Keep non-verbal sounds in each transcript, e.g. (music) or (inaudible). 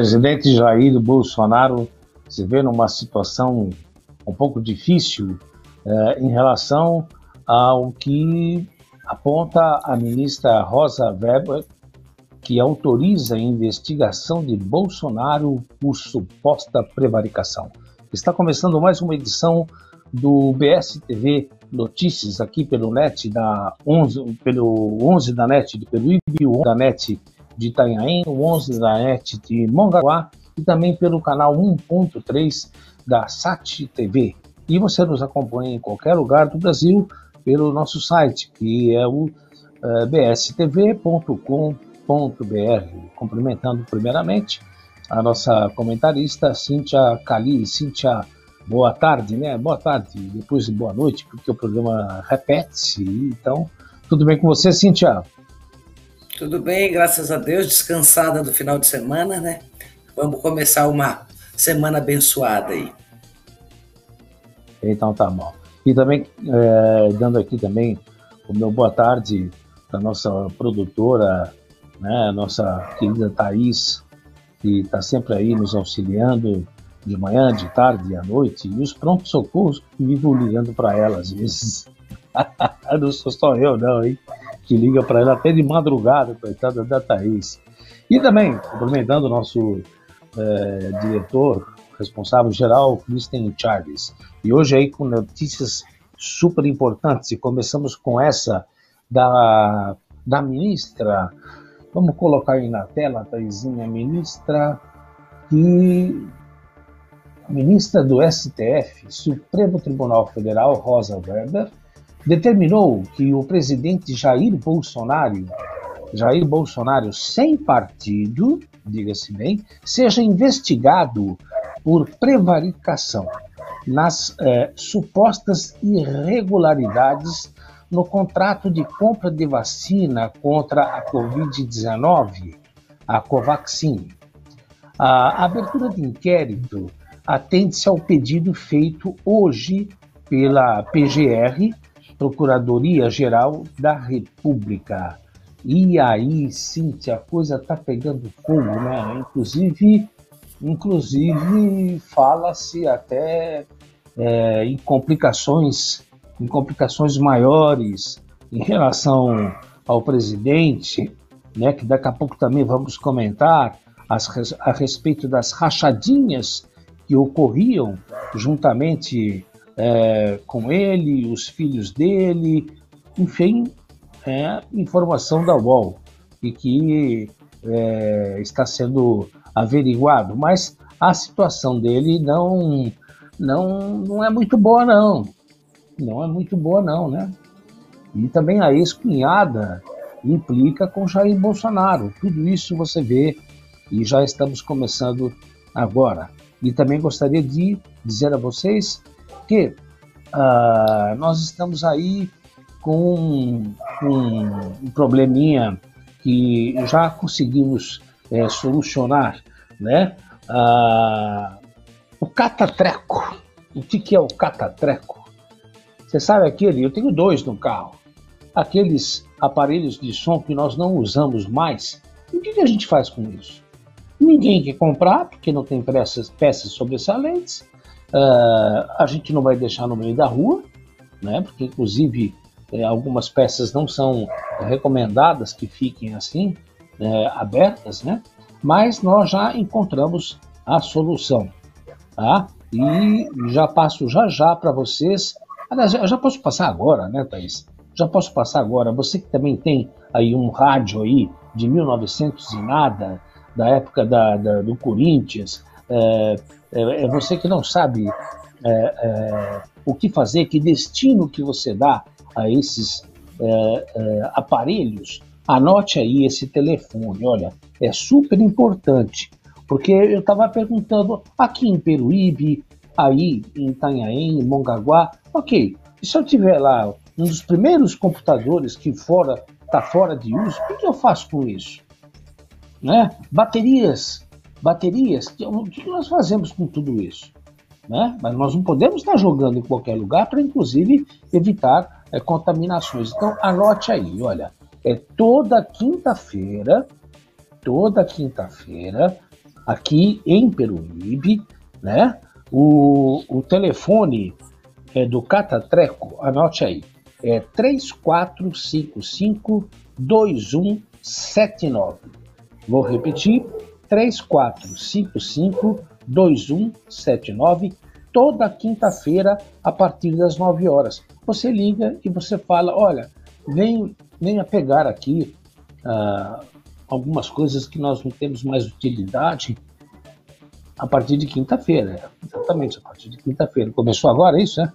presidente Jair Bolsonaro se vê numa situação um pouco difícil eh, em relação ao que aponta a ministra Rosa Weber, que autoriza a investigação de Bolsonaro por suposta prevaricação. Está começando mais uma edição do BSTV Notícias aqui pelo net da 11, pelo 11 da net de Peruíbe, o 11 da net de Itanhaém, o 11 da net de Mongaguá e também pelo canal 1.3 da SAT TV. E você nos acompanha em qualquer lugar do Brasil pelo nosso site, que é o uh, eh, bstv.com.br. Cumprimentando primeiramente a nossa comentarista Cíntia Cali. Cíntia, boa tarde, né? Boa tarde, depois boa noite, porque o programa repete-se. Então, tudo bem com você, Cíntia? Tudo bem, graças a Deus, descansada do final de semana, né? Vamos começar uma semana abençoada aí. Então tá bom. E também, é, dando aqui também o meu boa tarde para nossa produtora, né, nossa querida Thaís, que está sempre aí nos auxiliando de manhã, de tarde, à noite, e os prontos socorros que vivo ligando para ela às vezes. (laughs) não sou só eu, não, hein? Que liga para ela até de madrugada, coitada da Thaís. E também, cumprimentando o nosso é, diretor, responsável geral, Kristen Charles. E hoje aí com notícias super importantes, e começamos com essa da, da ministra, vamos colocar aí na tela, Thaisinha, ministra que ministra do STF, Supremo Tribunal Federal, Rosa Weber, determinou que o presidente Jair Bolsonaro, Jair Bolsonaro sem partido, diga-se bem, seja investigado por prevaricação nas eh, supostas irregularidades no contrato de compra de vacina contra a Covid-19, a Covaxin. A abertura de inquérito atende-se ao pedido feito hoje pela PGR, Procuradoria-Geral da República. E aí, Cíntia, a coisa está pegando fogo, né? Inclusive, inclusive fala-se até é, em complicações, em complicações maiores em relação ao presidente, né? Que daqui a pouco também vamos comentar as, a respeito das rachadinhas que ocorriam juntamente é, com ele, os filhos dele, enfim, é informação da UOL e que é, está sendo averiguado, mas a situação dele não, não, não é muito boa não, não é muito boa não, né? E também a ex-cunhada implica com Jair Bolsonaro. Tudo isso você vê e já estamos começando agora. E também gostaria de dizer a vocês porque uh, nós estamos aí com, um probleminha que já conseguimos é, solucionar, né? Uh, o catatreco. O que, que é o catatreco? Você sabe aquele? Eu tenho dois no carro. Aqueles aparelhos de som que nós não usamos mais. E o que, que a gente faz com isso? Ninguém quer comprar porque não tem peças, peças sobressalentes Uh, a gente não vai deixar no meio da rua, né? Porque inclusive é, algumas peças não são recomendadas que fiquem assim é, abertas, né? Mas nós já encontramos a solução, tá? E já passo já já para vocês. Aliás, já posso passar agora, né, Thaís? Já posso passar agora. Você que também tem aí um rádio aí de 1900 e nada, da época da, da do Corinthians, é, é, é você que não sabe é, é, o que fazer, que destino que você dá a esses é, aparelhos, anote aí esse telefone. Olha, é super importante, porque eu estava perguntando aqui em Peruíbe, aí em Itanhaém, em Mongaguá, ok, e se eu tiver lá um dos primeiros computadores que fora está fora de uso, o que eu faço com isso? Né? Baterias baterias. O que nós fazemos com tudo isso? Né? Mas nós não podemos estar jogando em qualquer lugar para, inclusive, evitar é, contaminações. Então, anote aí, olha, é toda quinta-feira, toda quinta-feira, aqui em Peruíbe, né? O, o telefone é do Catatreco, anote aí, é 3455 2179. Vou repetir, 3455 2179, toda quinta-feira a partir das 9 horas. Você liga e você fala: olha, vem, venha pegar aqui uh, algumas coisas que nós não temos mais utilidade a partir de quinta-feira. Exatamente, a partir de quinta-feira. Começou agora isso, né?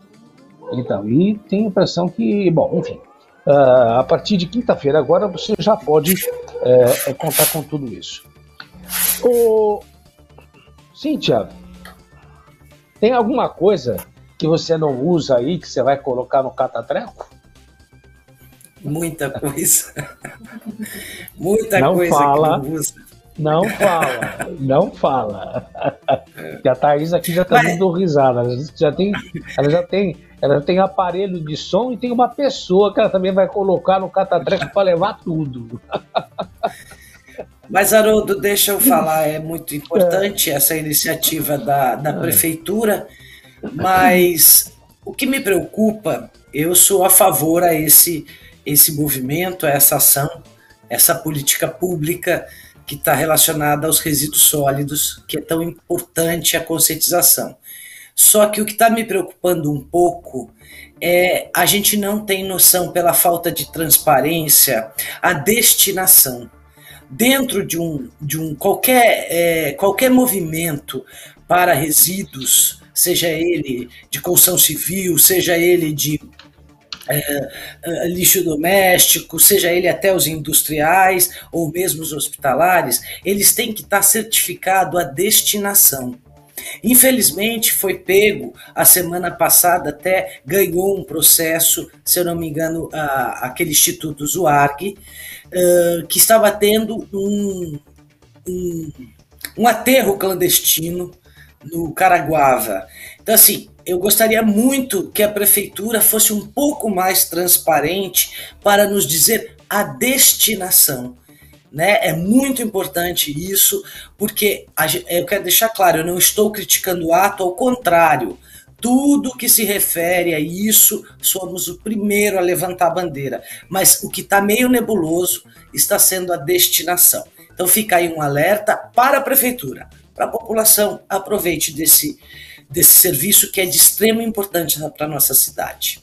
Então, e tem a impressão que, bom, enfim, uh, a partir de quinta-feira agora você já pode uh, contar com tudo isso. O... Cíntia, tem alguma coisa que você não usa aí que você vai colocar no catatreco? Muita coisa. Muita não coisa fala, que eu uso. Não fala, não fala. E a Thaís aqui já está dando risada. Ela já tem, ela já tem, ela tem aparelho de som e tem uma pessoa que ela também vai colocar no catatreco para levar tudo. Mas, Haroldo, deixa eu falar, é muito importante essa iniciativa da, da prefeitura, mas o que me preocupa, eu sou a favor a esse, esse movimento, a essa ação, essa política pública que está relacionada aos resíduos sólidos, que é tão importante a conscientização. Só que o que está me preocupando um pouco é a gente não tem noção, pela falta de transparência, a destinação. Dentro de um, de um qualquer, é, qualquer movimento para resíduos, seja ele de construção civil, seja ele de é, é, lixo doméstico, seja ele até os industriais ou mesmo os hospitalares, eles têm que estar certificado a destinação. Infelizmente foi pego a semana passada até ganhou um processo, se eu não me engano, a, aquele Instituto Zuarg, uh, que estava tendo um, um, um aterro clandestino no Caraguava. Então assim, eu gostaria muito que a prefeitura fosse um pouco mais transparente para nos dizer a destinação. Né? É muito importante isso, porque eu quero deixar claro, eu não estou criticando o ato, ao contrário. Tudo que se refere a isso, somos o primeiro a levantar a bandeira. Mas o que está meio nebuloso está sendo a destinação. Então fica aí um alerta para a prefeitura, para a população, aproveite desse, desse serviço que é de extrema importância para a nossa cidade.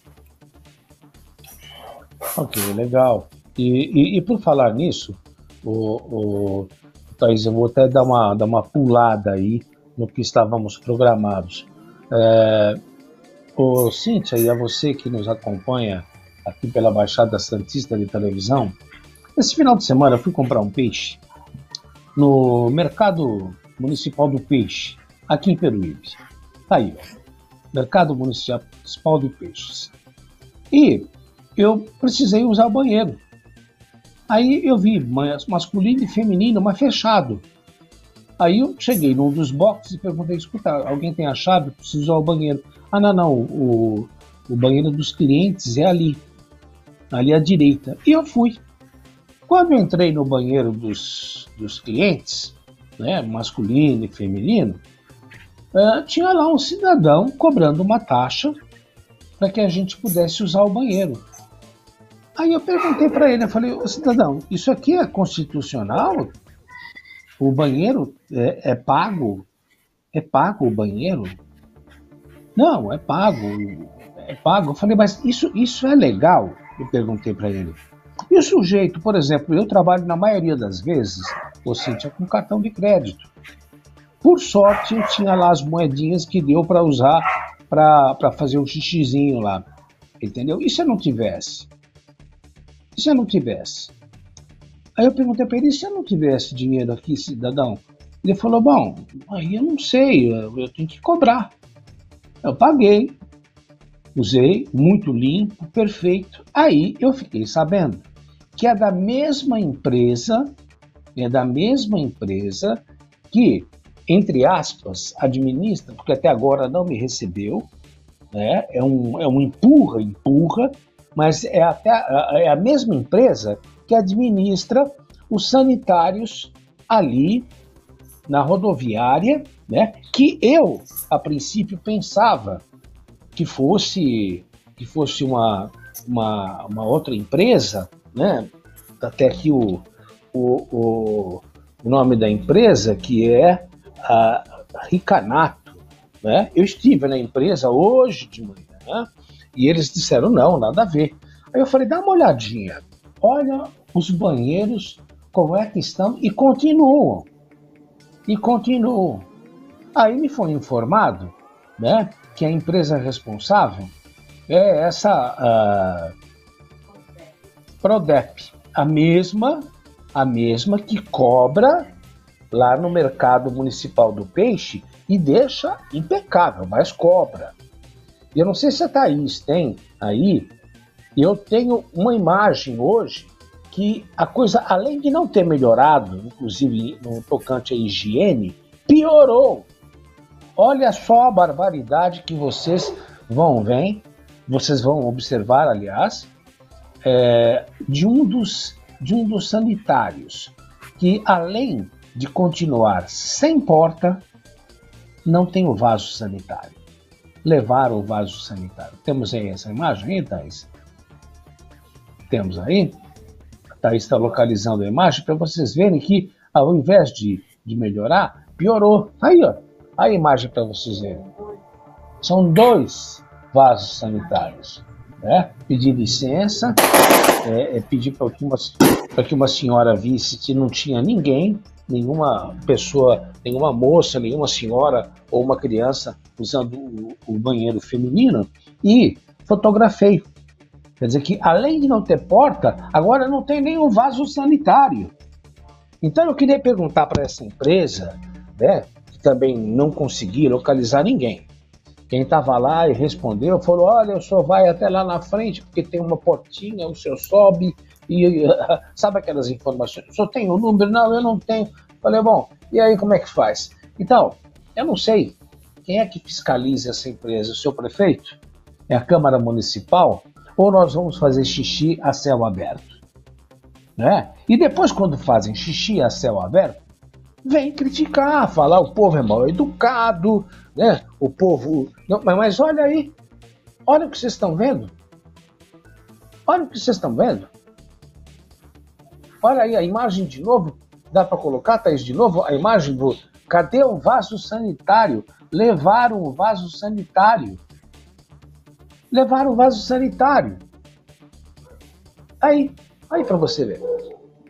Ok, legal. E, e, e por falar nisso, o, o, Thaís, eu vou até dar uma, dar uma pulada aí no que estávamos programados. É, o Cíntia e a você que nos acompanha aqui pela Baixada Santista de Televisão, esse final de semana eu fui comprar um peixe no Mercado Municipal do Peixe, aqui em Peruíbe. Tá aí, ó. Mercado Municipal de Peixes. E eu precisei usar o banheiro. Aí eu vi masculino e feminino, mas fechado. Aí eu cheguei num dos boxes e perguntei: escuta, alguém tem a chave? Preciso usar o banheiro. Ah, não, não, o, o banheiro dos clientes é ali, ali à direita. E eu fui. Quando eu entrei no banheiro dos, dos clientes, né, masculino e feminino, uh, tinha lá um cidadão cobrando uma taxa para que a gente pudesse usar o banheiro. Aí eu perguntei para ele, eu falei, cidadão, isso aqui é constitucional? O banheiro é, é, pago? É pago o banheiro? Não, é pago. É pago. Eu falei, mas isso, isso é legal? Eu perguntei para ele. E o sujeito, por exemplo, eu trabalho na maioria das vezes, ou seja, com cartão de crédito. Por sorte, eu tinha lá as moedinhas que deu para usar para fazer o xixizinho lá. Entendeu? E se eu não tivesse? Se eu não tivesse? Aí eu perguntei para ele, e se eu não tivesse dinheiro aqui, cidadão? Ele falou, bom, aí eu não sei, eu, eu tenho que cobrar. Eu paguei, usei, muito limpo, perfeito. Aí eu fiquei sabendo que é da mesma empresa, é da mesma empresa que entre aspas, administra, porque até agora não me recebeu, né? é, um, é um empurra, empurra, mas é, até, é a mesma empresa que administra os sanitários ali na rodoviária, né, que eu, a princípio, pensava que fosse, que fosse uma, uma, uma outra empresa, né, até aqui o, o, o, nome da empresa, que é a Ricanato. Né? Eu estive na empresa hoje de manhã? E eles disseram: não, nada a ver. Aí eu falei: dá uma olhadinha, olha os banheiros, como é que estão, e continuam. E continuam. Aí me foi informado né, que a empresa responsável é essa uh, Prodep, a mesma, a mesma que cobra lá no mercado municipal do peixe e deixa impecável, mas cobra. Eu não sei se a Thaís tem aí, eu tenho uma imagem hoje que a coisa, além de não ter melhorado, inclusive no tocante à higiene, piorou. Olha só a barbaridade que vocês vão ver, vocês vão observar, aliás, é, de, um dos, de um dos sanitários, que além de continuar sem porta, não tem o vaso sanitário. Levaram o vaso sanitário. Temos aí essa imagem aí, Thais? Temos aí? Thais está localizando a imagem para vocês verem que, ao invés de, de melhorar, piorou. Aí, ó. A imagem para vocês verem. São dois vasos sanitários. Né? Pedir licença, é, é pedir para que, uma, que uma senhora visse que não tinha ninguém nenhuma pessoa, nenhuma moça, nenhuma senhora ou uma criança usando o, o banheiro feminino e fotografei. Quer dizer que, além de não ter porta, agora não tem nenhum vaso sanitário. Então eu queria perguntar para essa empresa, né, que também não consegui localizar ninguém. Quem estava lá e respondeu falou: Olha, o senhor vai até lá na frente porque tem uma portinha, o senhor sobe e (laughs) sabe aquelas informações? O senhor tem o número? Não, eu não tenho. Falei: Bom, e aí como é que faz? Então, eu não sei quem é que fiscaliza essa empresa, o seu prefeito? É a Câmara Municipal? Ou nós vamos fazer xixi a céu aberto? Né? E depois, quando fazem xixi a céu aberto, vem criticar, falar o povo é mal educado, né? O povo. Não, mas olha aí, olha o que vocês estão vendo. Olha o que vocês estão vendo. Olha aí a imagem de novo. Dá para colocar, Thaís, de novo a imagem do. Cadê o vaso sanitário? Levaram o vaso sanitário. Levaram o vaso sanitário. Aí, aí para você ver.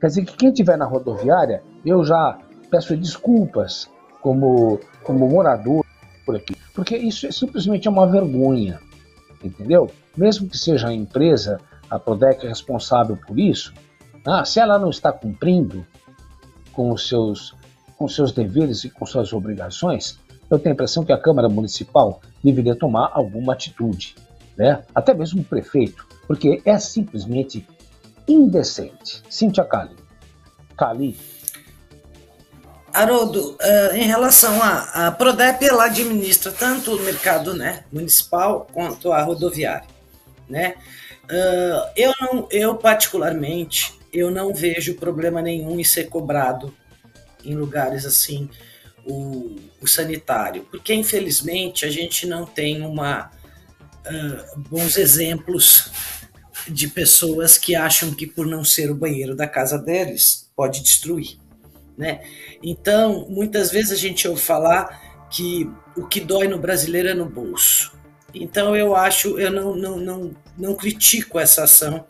Quer dizer que quem estiver na rodoviária, eu já peço desculpas como, como morador por aqui, porque isso é simplesmente uma vergonha, entendeu? Mesmo que seja a empresa, a Prodec responsável por isso, ah, se ela não está cumprindo com os seus com seus deveres e com suas obrigações, eu tenho a impressão que a Câmara Municipal deveria tomar alguma atitude, né? Até mesmo o prefeito, porque é simplesmente indecente. Cíntia Cali. Cali, Haroldo, uh, em relação à Prodep, ela administra tanto o mercado né, municipal quanto a rodoviária. Né? Uh, eu, não, eu, particularmente, eu não vejo problema nenhum em ser cobrado em lugares assim o, o sanitário, porque infelizmente a gente não tem uma, uh, bons exemplos de pessoas que acham que por não ser o banheiro da casa deles pode destruir. Né? Então, muitas vezes a gente ouve falar que o que dói no brasileiro é no bolso. Então, eu acho, eu não, não, não, não critico essa ação,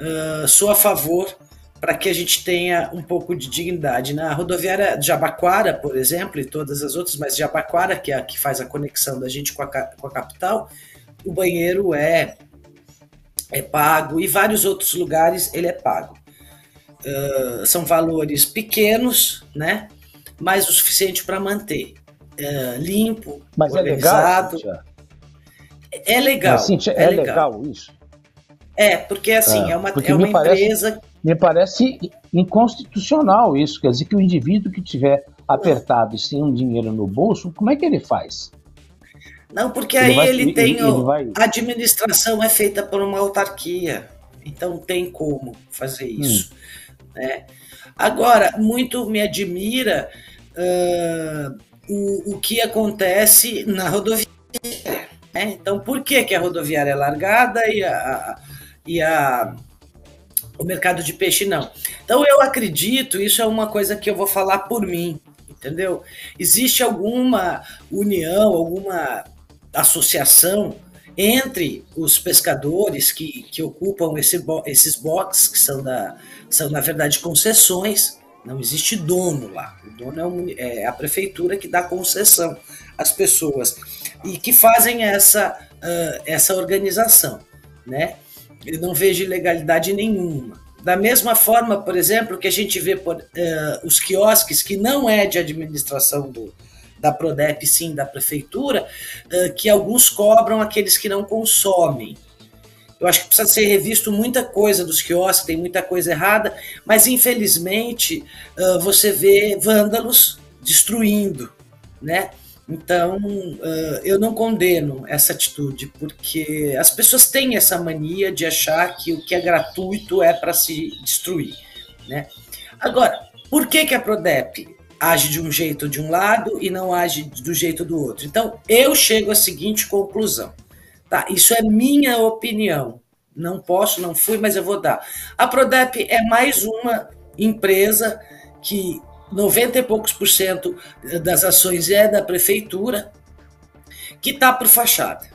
uh, sou a favor para que a gente tenha um pouco de dignidade. Na rodoviária de Jabaquara, por exemplo, e todas as outras, mas Jabaquara, que é a que faz a conexão da gente com a, com a capital, o banheiro é, é pago, e vários outros lugares ele é pago. Uh, são valores pequenos, né? Mas o suficiente para manter uh, limpo, mas organizado. É legal, é legal. Mas, Cíntia, é, é legal. legal. isso. É, porque assim, é, é uma, é uma empresa. Parece, me parece inconstitucional isso. Quer dizer que o indivíduo que tiver apertado e sem um dinheiro no bolso, como é que ele faz? Não, porque ele aí vai, ele tem. Ele, ele vai... A administração é feita por uma autarquia. Então tem como fazer isso. Hum. Né? Agora, muito me admira uh, o, o que acontece na rodoviária. Né? Então, por que, que a rodoviária é largada e a, e a o mercado de peixe não. Então eu acredito, isso é uma coisa que eu vou falar por mim, entendeu? Existe alguma união, alguma associação entre os pescadores que, que ocupam esse, esses boxes, que são, da, são, na verdade, concessões, não existe dono lá. O dono é, é, a prefeitura que dá concessão às pessoas e que fazem essa, uh, essa organização, né? Eu não vejo ilegalidade nenhuma. Da mesma forma, por exemplo, que a gente vê por, uh, os quiosques, que não é de administração do, da Prodep, sim, da prefeitura, uh, que alguns cobram aqueles que não consomem. Eu acho que precisa ser revisto muita coisa dos quiosques, tem muita coisa errada, mas infelizmente uh, você vê vândalos destruindo, né? Então, eu não condeno essa atitude, porque as pessoas têm essa mania de achar que o que é gratuito é para se destruir. Né? Agora, por que, que a Prodep age de um jeito de um lado e não age do jeito do outro? Então, eu chego à seguinte conclusão. Tá? Isso é minha opinião. Não posso, não fui, mas eu vou dar. A Prodep é mais uma empresa que 90 e poucos por cento das ações é da prefeitura, que está por fachada.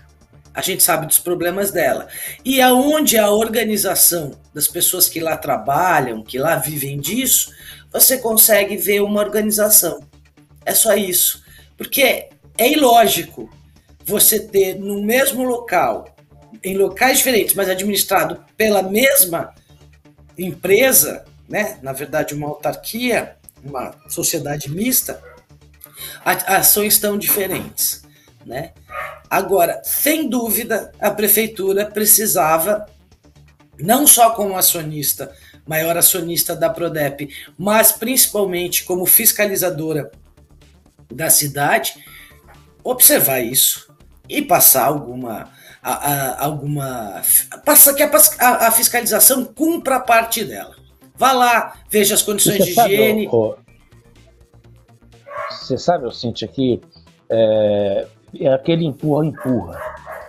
A gente sabe dos problemas dela. E aonde a organização das pessoas que lá trabalham, que lá vivem disso, você consegue ver uma organização. É só isso. Porque é ilógico você ter no mesmo local, em locais diferentes, mas administrado pela mesma empresa, né? na verdade, uma autarquia, uma sociedade mista, ações tão diferentes, né? Agora, sem dúvida, a prefeitura precisava, não só como acionista, maior acionista da Prodep, mas principalmente como fiscalizadora da cidade, observar isso e passar alguma a, a, alguma passa que a, a fiscalização cumpra a parte dela. Vá lá, veja as condições de sabe, higiene. você sabe, eu sinto aqui, é, é aquele empurra-empurra.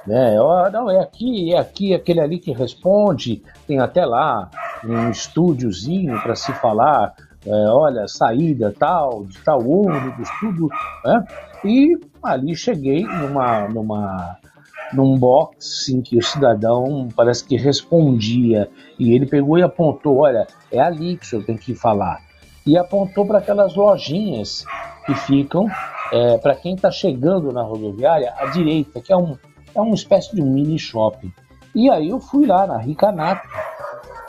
Né? Não, é aqui, é aqui, é aquele ali que responde. Tem até lá um estúdiozinho para se falar, é, olha, saída tal, de tal ônibus, tudo. Né? E ali cheguei numa, numa num box em que o cidadão parece que respondia e ele pegou e apontou, olha, é ali que o senhor tem que falar. E apontou para aquelas lojinhas que ficam é, para quem está chegando na rodoviária à direita, que é, um, é uma espécie de um mini shopping. E aí eu fui lá na Ricanato,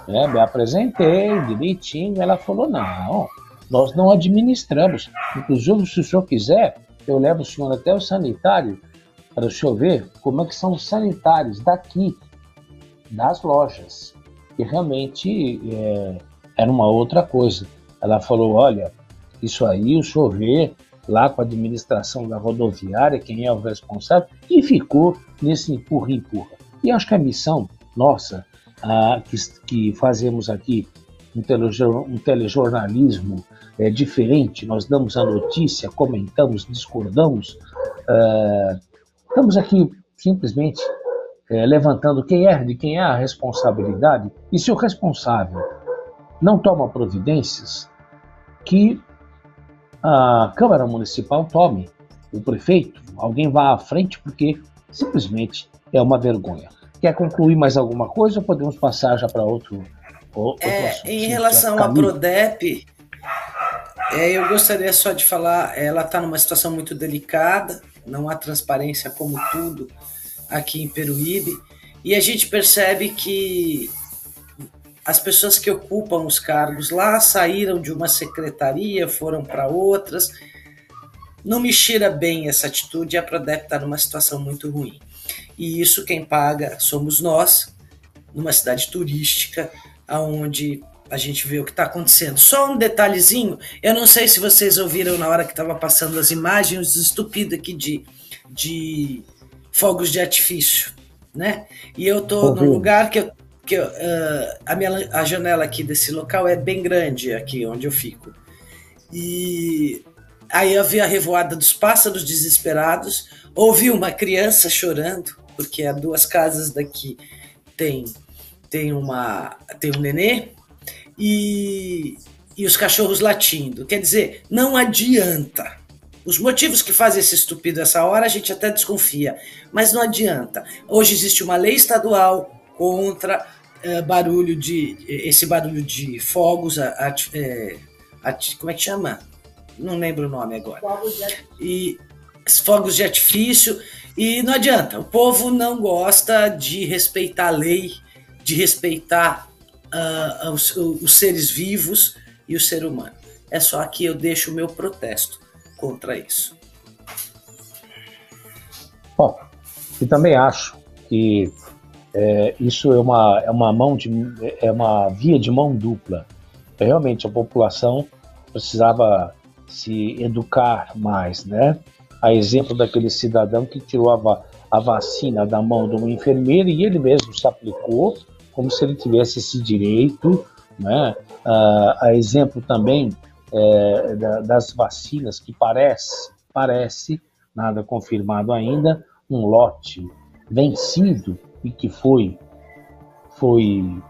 né, me apresentei direitinho, ela falou, não, nós não administramos. Inclusive, se o senhor quiser, eu levo o senhor até o sanitário para o senhor ver como é que são os sanitários daqui, das lojas. E realmente é, era uma outra coisa. Ela falou, olha, isso aí o vê lá com a administração da rodoviária, quem é o responsável, e ficou nesse empurra-empurra. E acho que a missão nossa, que, que fazemos aqui, um, telejor, um telejornalismo é, diferente, nós damos a notícia, comentamos, discordamos, uh, Estamos aqui simplesmente é, levantando quem é, de quem é a responsabilidade e se o responsável não toma providências, que a Câmara Municipal tome, o prefeito, alguém vá à frente, porque simplesmente é uma vergonha. Quer concluir mais alguma coisa ou podemos passar já para outro, outro é, assunto? Em relação à Prodep, é, eu gostaria só de falar, ela está numa situação muito delicada, não há transparência como tudo aqui em Peruíbe, e a gente percebe que as pessoas que ocupam os cargos lá saíram de uma secretaria, foram para outras. Não me cheira bem essa atitude a Prodep está numa situação muito ruim. E isso quem paga somos nós, numa cidade turística, onde a gente vê o que está acontecendo. Só um detalhezinho, eu não sei se vocês ouviram na hora que estava passando as imagens estupidas aqui de, de fogos de artifício, né? E eu tô uhum. num lugar que, eu, que eu, uh, a, minha, a janela aqui desse local é bem grande, aqui onde eu fico. E Aí havia a revoada dos pássaros desesperados, ouvi uma criança chorando, porque há duas casas daqui tem tem uma tem um nenê e, e os cachorros latindo. Quer dizer, não adianta. Os motivos que fazem esse estúpido essa hora a gente até desconfia, mas não adianta. Hoje existe uma lei estadual contra é, barulho de esse barulho de fogos, é, como é que chama? Não lembro o nome agora. Fogos de... E fogos de artifício e não adianta. O povo não gosta de respeitar a lei, de respeitar uh, os, os seres vivos e o ser humano. É só que eu deixo o meu protesto contra isso. Bom, e também acho que é, isso é uma, é uma mão de é uma via de mão dupla. Realmente a população precisava se educar mais, né? A exemplo daquele cidadão que tirou a, a vacina da mão de uma enfermeira e ele mesmo se aplicou como se ele tivesse esse direito, né? Ah, a exemplo também é, das vacinas que parece, parece, nada confirmado ainda, um lote vencido e que foi, foi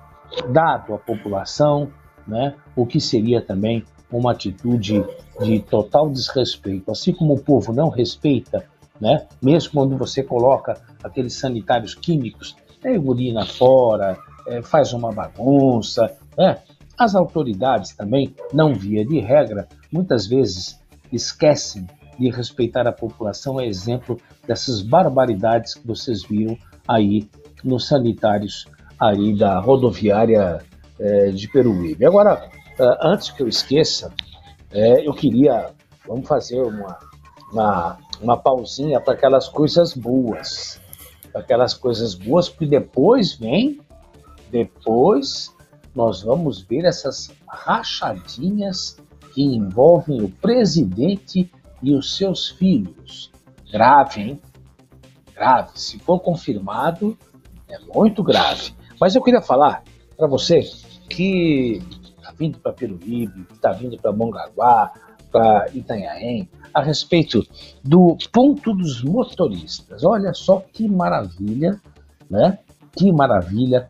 dado à população, né, o que seria também uma atitude de total desrespeito. Assim como o povo não respeita, né, mesmo quando você coloca aqueles sanitários químicos, é urina fora, é, faz uma bagunça, né, as autoridades também, não via de regra, muitas vezes esquecem de respeitar a população, é exemplo dessas barbaridades que vocês viram aí nos sanitários aí da rodoviária é, de Peruíbe. Agora, é, antes que eu esqueça, é, eu queria, vamos fazer uma, uma, uma pausinha para aquelas coisas boas, aquelas coisas boas, porque depois vem, depois nós vamos ver essas rachadinhas que envolvem o presidente e os seus filhos. Grave, hein? Grave. Se for confirmado, é muito grave. Mas eu queria falar para você que está vindo para Peruíbe, que está vindo para Mongaguá, para Itanhaém, a respeito do ponto dos motoristas. Olha só que maravilha, né? Que maravilha,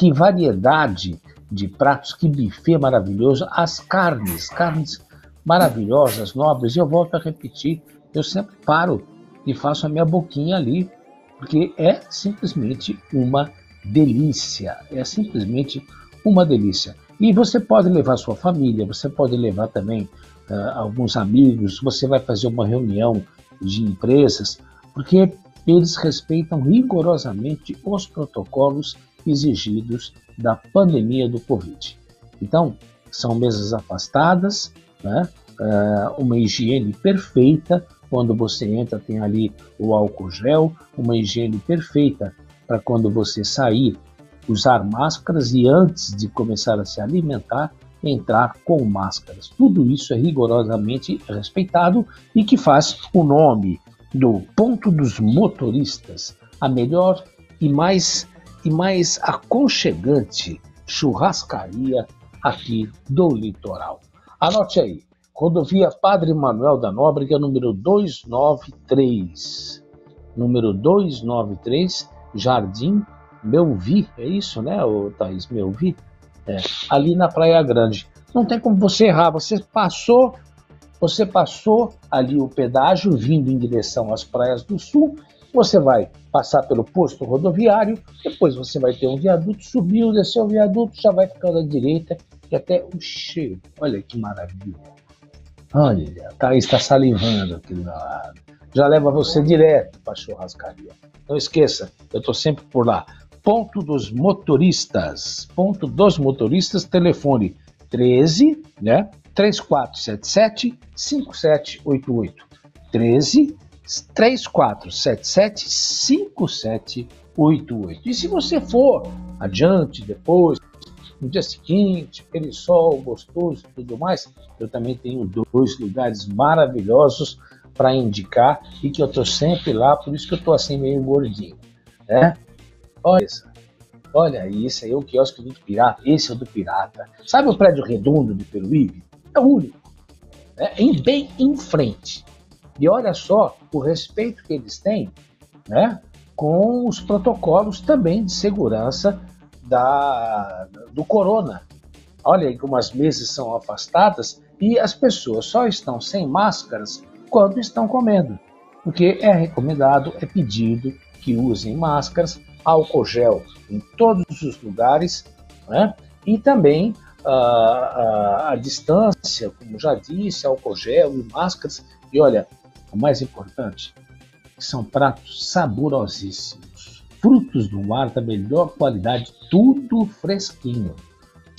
que variedade de pratos, que buffet maravilhoso, as carnes, carnes maravilhosas, nobres, e eu volto a repetir, eu sempre paro e faço a minha boquinha ali, porque é simplesmente uma delícia, é simplesmente uma delícia. E você pode levar sua família, você pode levar também uh, alguns amigos, você vai fazer uma reunião de empresas, porque eles respeitam rigorosamente os protocolos exigidos da pandemia do Covid. Então, são mesas afastadas, né? Uh, uma higiene perfeita. Quando você entra, tem ali o álcool gel, uma higiene perfeita para quando você sair, usar máscaras e antes de começar a se alimentar, entrar com máscaras. Tudo isso é rigorosamente respeitado e que faz o nome do ponto dos motoristas a melhor e mais e mais aconchegante churrascaria aqui do litoral. Anote aí, rodovia Padre Manuel da Nóbrega, número 293. Número 293, Jardim Melvi, é isso, né, o Thaís Melvi? É, ali na Praia Grande. Não tem como você errar, você passou, você passou ali o pedágio vindo em direção às praias do sul você vai passar pelo posto rodoviário, depois você vai ter um viaduto, subiu, desceu o viaduto, já vai ficar à direita e até o cheiro. Olha que maravilha. Olha, Thaís está salivando aqui do lado. Já leva você direto para a churrascaria. Não esqueça, eu estou sempre por lá. Ponto dos motoristas. Ponto dos motoristas, telefone 13, né? 3477 5788. 13 3477 5788. E se você for adiante depois, no dia seguinte, aquele sol gostoso e tudo mais, eu também tenho dois lugares maravilhosos para indicar e que eu estou sempre lá, por isso que eu estou assim meio gordinho, né? Olha isso, olha isso aí, é o quiosque do pirata, esse é o do pirata. Sabe o prédio redondo de Peruíbe? É o único né, em, bem em frente. E olha só o respeito que eles têm né, com os protocolos também de segurança da, do corona. Olha aí como as mesas são afastadas e as pessoas só estão sem máscaras quando estão comendo, porque é recomendado, é pedido que usem máscaras, álcool gel em todos os lugares, né? e também a, a, a distância, como já disse, álcool gel e máscaras. E olha, o mais importante, são pratos saborosíssimos, frutos do mar da melhor qualidade, tudo fresquinho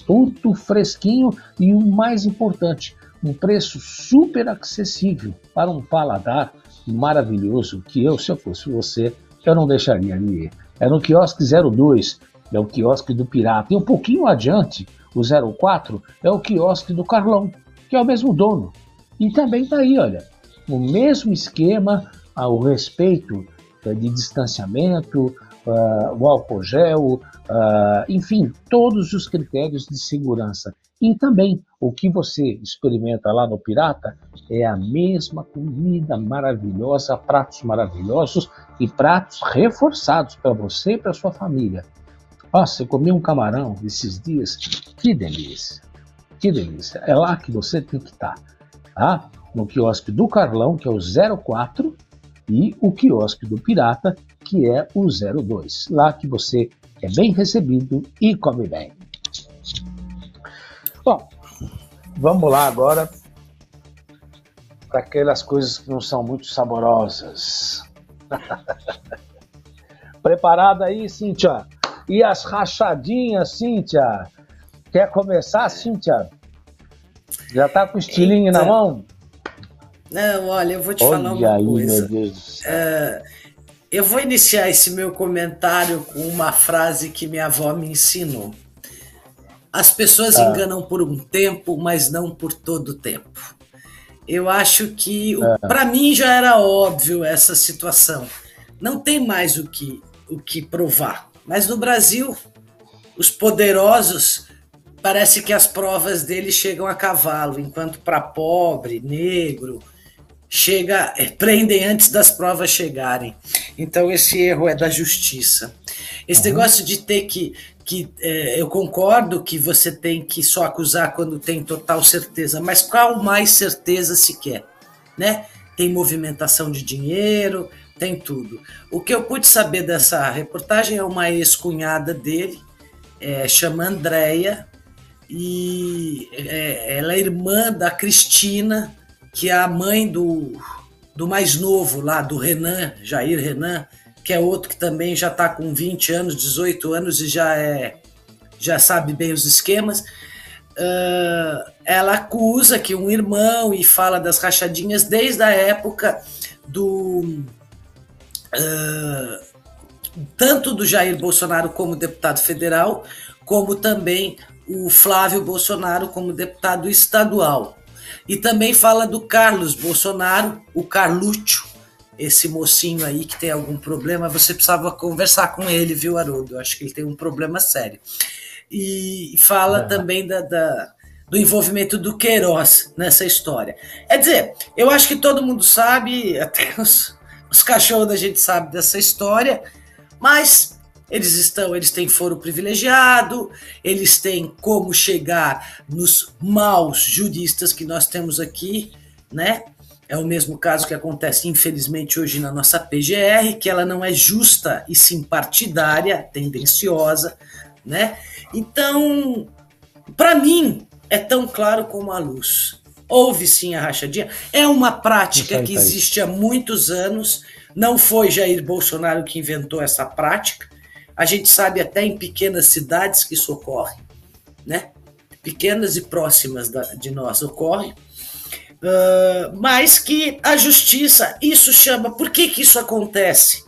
tudo fresquinho e o mais importante, um preço super acessível para um paladar maravilhoso que eu, se eu fosse você, eu não deixaria ali. É no quiosque 02, é o quiosque do Pirata. E um pouquinho adiante, o 04, é o quiosque do Carlão, que é o mesmo dono. E também está aí, olha, o mesmo esquema, ao respeito eh, de distanciamento, uh, o álcool gel, uh, enfim, todos os critérios de segurança. E também o que você experimenta lá no Pirata é a mesma comida maravilhosa, pratos maravilhosos e pratos reforçados para você e para sua família. Nossa, eu comi um camarão esses dias, que delícia, que delícia. É lá que você tem que estar, tá? No quiosque do Carlão, que é o 04, e o quiosque do Pirata, que é o 02. Lá que você é bem recebido e come bem. Bom, vamos lá agora para aquelas coisas que não são muito saborosas. (laughs) Preparada aí, Cíntia? E as rachadinhas, Cíntia? Quer começar, Cíntia? Já tá com o estilinho Eita. na mão? Não, olha, eu vou te olha falar uma aí, coisa. Meu Deus do céu. Uh, eu vou iniciar esse meu comentário com uma frase que minha avó me ensinou. As pessoas ah. enganam por um tempo, mas não por todo o tempo. Eu acho que, ah. para mim, já era óbvio essa situação. Não tem mais o que, o que provar. Mas no Brasil, os poderosos parece que as provas deles chegam a cavalo, enquanto para pobre, negro, chega, é, prendem antes das provas chegarem. Então esse erro é da justiça. Esse uhum. negócio de ter que, que é, eu concordo que você tem que só acusar quando tem total certeza, mas qual mais certeza se quer, né? Tem movimentação de dinheiro, tem tudo. O que eu pude saber dessa reportagem é uma ex-cunhada dele, é, chama Andréia, e é, ela é irmã da Cristina, que é a mãe do, do mais novo lá, do Renan, Jair Renan, que é outro que também já está com 20 anos, 18 anos e já é já sabe bem os esquemas. Uh, ela acusa que um irmão e fala das rachadinhas desde a época do uh, tanto do Jair Bolsonaro como deputado federal, como também o Flávio Bolsonaro como deputado estadual. E também fala do Carlos Bolsonaro, o Carlúcio, esse mocinho aí que tem algum problema. Você precisava conversar com ele, viu, Haroldo? Eu acho que ele tem um problema sério. E fala é. também da, da, do envolvimento do Queiroz nessa história. É dizer, eu acho que todo mundo sabe, (laughs) até os, os cachorros da gente sabe dessa história, mas eles estão, eles têm foro privilegiado, eles têm como chegar nos maus juristas que nós temos aqui, né? É o mesmo caso que acontece, infelizmente, hoje na nossa PGR, que ela não é justa e sim partidária, tendenciosa, né? Então, para mim, é tão claro como a luz. Houve sim a rachadinha. É uma prática que existe há muitos anos. Não foi Jair Bolsonaro que inventou essa prática. A gente sabe até em pequenas cidades que isso ocorre, né? Pequenas e próximas da, de nós ocorre. Uh, mas que a justiça, isso chama. Por que, que isso acontece?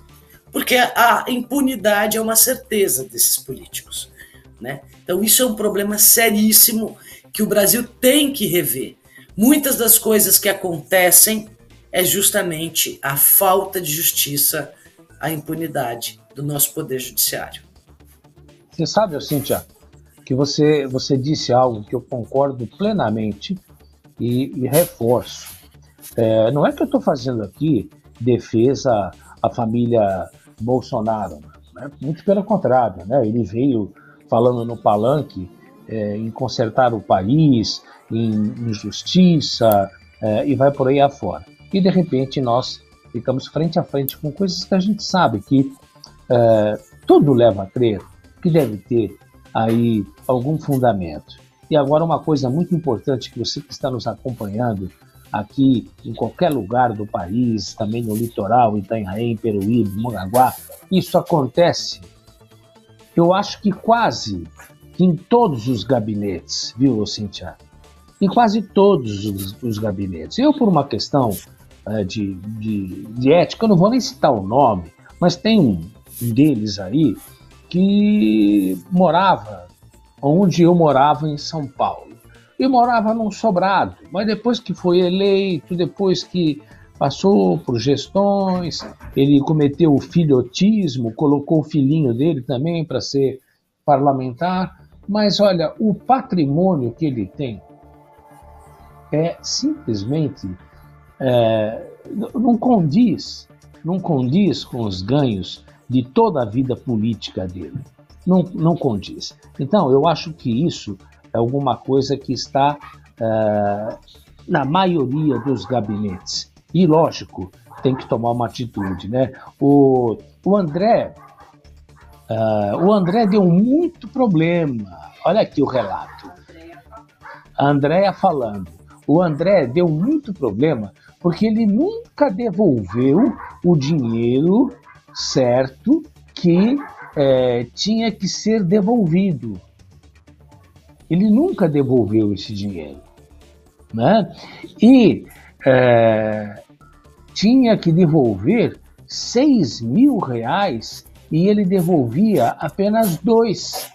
Porque a impunidade é uma certeza desses políticos. Né? Então, isso é um problema seríssimo que o Brasil tem que rever. Muitas das coisas que acontecem é justamente a falta de justiça, a impunidade do nosso Poder Judiciário. Você sabe, Cíntia, que você, você disse algo que eu concordo plenamente, e, e reforço. É, não é que eu estou fazendo aqui defesa à família Bolsonaro, né? muito pelo contrário, né? ele veio falando no palanque é, em consertar o país, em, em justiça, é, e vai por aí afora. E de repente nós ficamos frente a frente com coisas que a gente sabe que é, tudo leva a crer que deve ter aí algum fundamento. E agora uma coisa muito importante que você que está nos acompanhando aqui em qualquer lugar do país, também no litoral, Itanhaém, Peruíbe, Mongaguá, isso acontece, eu acho que quase em todos os gabinetes, viu, Cintia? Em quase todos os, os gabinetes. Eu, por uma questão é, de, de, de, ética, eu não vou nem citar o nome, mas tem deles aí que morava onde eu morava em São Paulo. E morava num sobrado, mas depois que foi eleito, depois que passou por gestões, ele cometeu o filhotismo, colocou o filhinho dele também para ser parlamentar. Mas olha, o patrimônio que ele tem é simplesmente é, não condiz, não condiz com os ganhos de toda a vida política dele. Não, não condiz. Então, eu acho que isso é alguma coisa que está é, na maioria dos gabinetes. E, lógico, tem que tomar uma atitude. Né? O, o André Uh, o André deu muito problema. Olha aqui o relato. A Andréia falando. O André deu muito problema porque ele nunca devolveu o dinheiro certo que é, tinha que ser devolvido. Ele nunca devolveu esse dinheiro. Né? E é, tinha que devolver 6 mil reais e ele devolvia apenas dois,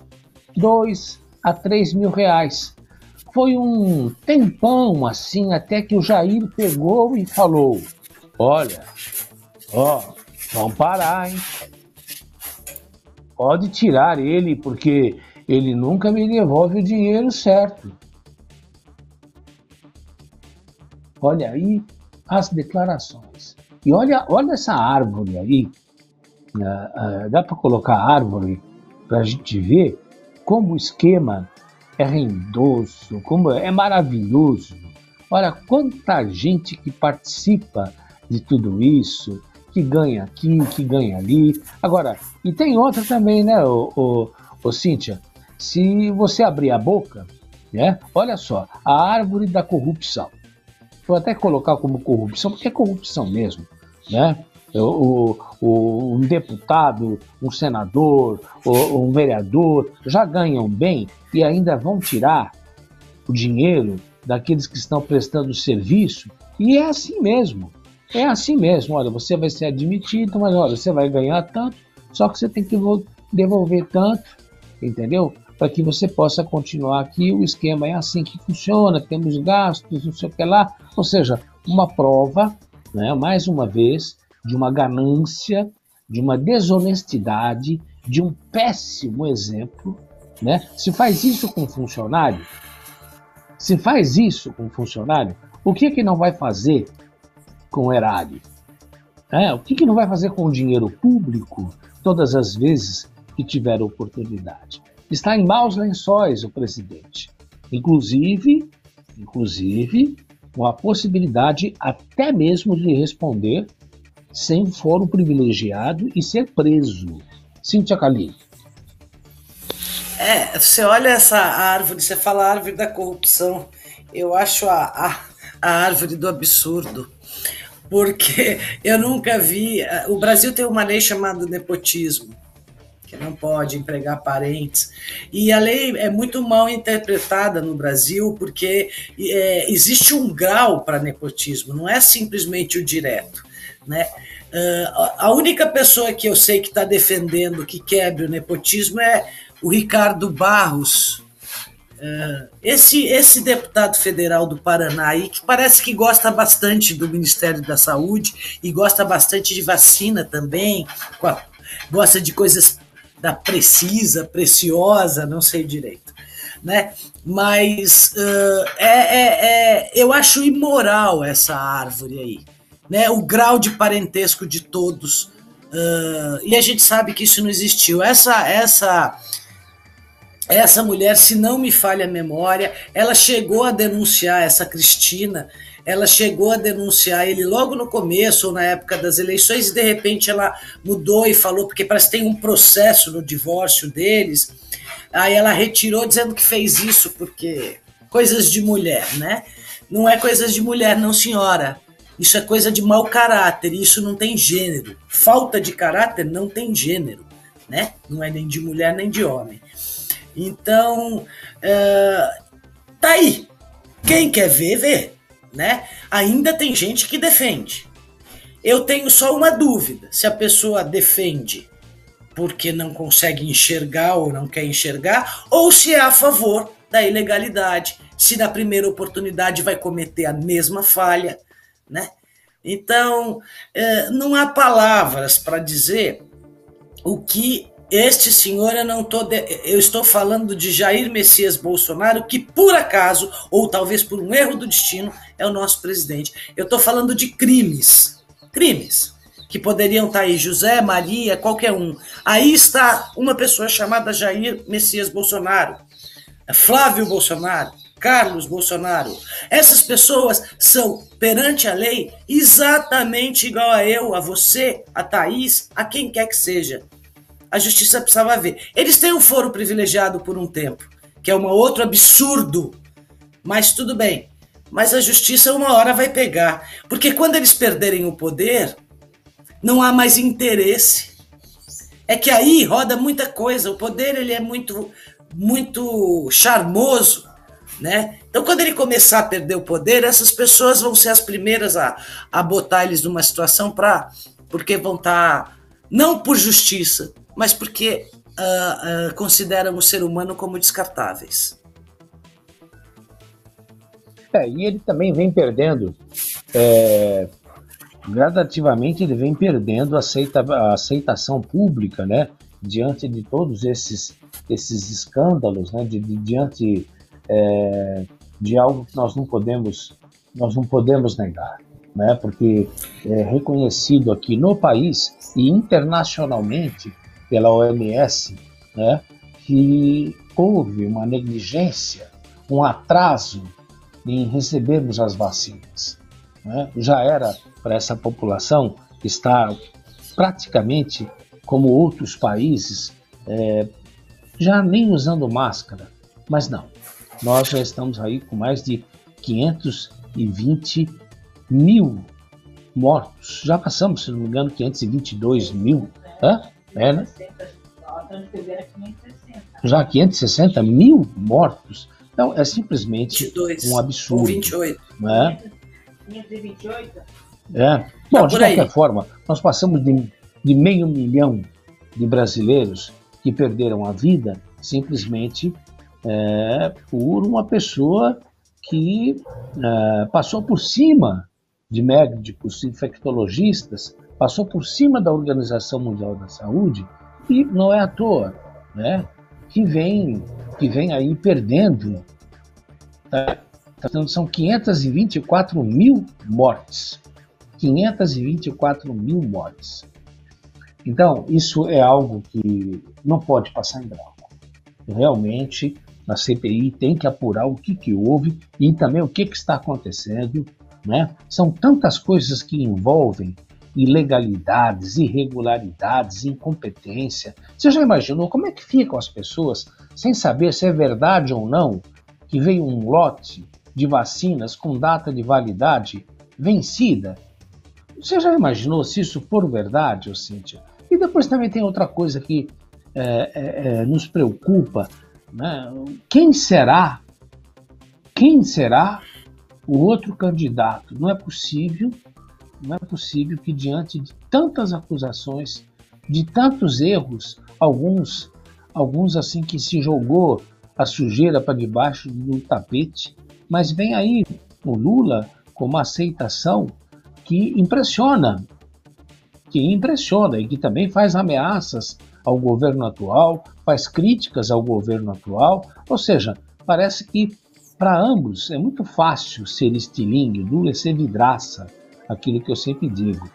dois a três mil reais. Foi um tempão assim até que o Jair pegou e falou: Olha, ó, vamos parar, hein? Pode tirar ele, porque ele nunca me devolve o dinheiro certo. Olha aí as declarações. E olha, olha essa árvore aí, Uh, uh, dá para colocar árvore para a gente ver como o esquema é rendoso, como é maravilhoso. Olha quanta gente que participa de tudo isso, que ganha aqui, que ganha ali. Agora, e tem outra também, né, o, o, o Cíntia? Se você abrir a boca, né, olha só, a árvore da corrupção. Vou até colocar como corrupção, porque é corrupção mesmo, né? o, o, um deputado, um senador, um vereador já ganham bem e ainda vão tirar o dinheiro daqueles que estão prestando serviço. E é assim mesmo. É assim mesmo. Olha, você vai ser admitido, mas olha, você vai ganhar tanto, só que você tem que devolver tanto, entendeu? Para que você possa continuar aqui. O esquema é assim que funciona, temos gastos, não sei o que lá. Ou seja, uma prova, né, mais uma vez, de uma ganância, de uma desonestidade, de um péssimo exemplo. Né? Se faz isso com funcionário, se faz isso com funcionário, o que que não vai fazer com o erário? É, o que, que não vai fazer com o dinheiro público todas as vezes que tiver oportunidade? Está em maus lençóis o presidente. Inclusive, inclusive, com a possibilidade até mesmo de responder sem fórum privilegiado e ser preso. Cíntia Kalim. É, você olha essa árvore, você fala árvore da corrupção, eu acho a, a, a árvore do absurdo, porque eu nunca vi. O Brasil tem uma lei chamada nepotismo, que não pode empregar parentes. E a lei é muito mal interpretada no Brasil, porque é, existe um grau para nepotismo, não é simplesmente o direto. Né? Uh, a única pessoa que eu sei que está defendendo que quebre o nepotismo é o Ricardo Barros, esse, esse deputado federal do Paraná aí, que parece que gosta bastante do Ministério da Saúde e gosta bastante de vacina também, gosta de coisas da precisa, preciosa, não sei direito. né? Mas uh, é, é, é, eu acho imoral essa árvore aí, né? O grau de parentesco de todos. Uh, e a gente sabe que isso não existiu. Essa, essa, essa mulher, se não me falha a memória, ela chegou a denunciar essa Cristina ela chegou a denunciar ele logo no começo, ou na época das eleições, e de repente ela mudou e falou, porque parece que tem um processo no divórcio deles. Aí ela retirou dizendo que fez isso porque coisas de mulher, né? Não é coisas de mulher, não, senhora. Isso é coisa de mau caráter, isso não tem gênero. Falta de caráter não tem gênero, né? Não é nem de mulher nem de homem. Então, uh, tá aí. Quem quer ver, vê né? Ainda tem gente que defende. Eu tenho só uma dúvida: se a pessoa defende porque não consegue enxergar ou não quer enxergar, ou se é a favor da ilegalidade, se na primeira oportunidade vai cometer a mesma falha, né? Então, é, não há palavras para dizer o que este senhor, eu não tô de... eu estou falando de Jair Messias Bolsonaro, que por acaso, ou talvez por um erro do destino, é o nosso presidente. Eu estou falando de crimes. Crimes. Que poderiam estar tá aí, José, Maria, qualquer um. Aí está uma pessoa chamada Jair Messias Bolsonaro, Flávio Bolsonaro, Carlos Bolsonaro. Essas pessoas são, perante a lei, exatamente igual a eu, a você, a Thaís, a quem quer que seja a justiça precisava ver. Eles têm um foro privilegiado por um tempo, que é um outro absurdo, mas tudo bem. Mas a justiça uma hora vai pegar, porque quando eles perderem o poder, não há mais interesse. É que aí roda muita coisa. O poder ele é muito, muito charmoso, né? Então, quando ele começar a perder o poder, essas pessoas vão ser as primeiras a, a botar eles numa situação para, porque vão estar tá, não por justiça, mas porque uh, uh, consideram o ser humano como descartáveis. É, e ele também vem perdendo, é, gradativamente ele vem perdendo a, aceita, a aceitação pública, né? Diante de todos esses, esses escândalos, né? De, de diante é, de algo que nós não podemos, nós não podemos negar, né? Porque é reconhecido aqui no país e internacionalmente pela OMS, né, que houve uma negligência, um atraso em recebermos as vacinas. Né? Já era para essa população estar praticamente como outros países, é, já nem usando máscara, mas não. Nós já estamos aí com mais de 520 mil mortos. Já passamos, se não me engano, 522 mil. Hã? É, né? Já 560 mil mortos. Então, é simplesmente 22, um absurdo. 28. Né? 528? É. Bom, de qualquer aí. forma, nós passamos de, de meio milhão de brasileiros que perderam a vida simplesmente é, por uma pessoa que é, passou por cima de médicos infectologistas passou por cima da Organização Mundial da Saúde e não é à toa, né? Que vem, que vem aí perdendo. Tá? Então, são 524 mil mortes. 524 mil mortes. Então, isso é algo que não pode passar em branco. Realmente, a CPI tem que apurar o que, que houve e também o que, que está acontecendo. Né? São tantas coisas que envolvem ilegalidades, irregularidades, incompetência. Você já imaginou como é que ficam as pessoas sem saber se é verdade ou não que veio um lote de vacinas com data de validade vencida? Você já imaginou se isso for verdade, Cíntia? E depois também tem outra coisa que é, é, é, nos preocupa. Né? Quem será? Quem será o outro candidato? Não é possível não é possível que, diante de tantas acusações, de tantos erros, alguns, alguns assim que se jogou a sujeira para debaixo do tapete, mas vem aí o Lula com uma aceitação que impressiona, que impressiona e que também faz ameaças ao governo atual, faz críticas ao governo atual, ou seja, parece que para ambos é muito fácil ser estilingue, duro é ser vidraça, aquilo que eu sempre digo.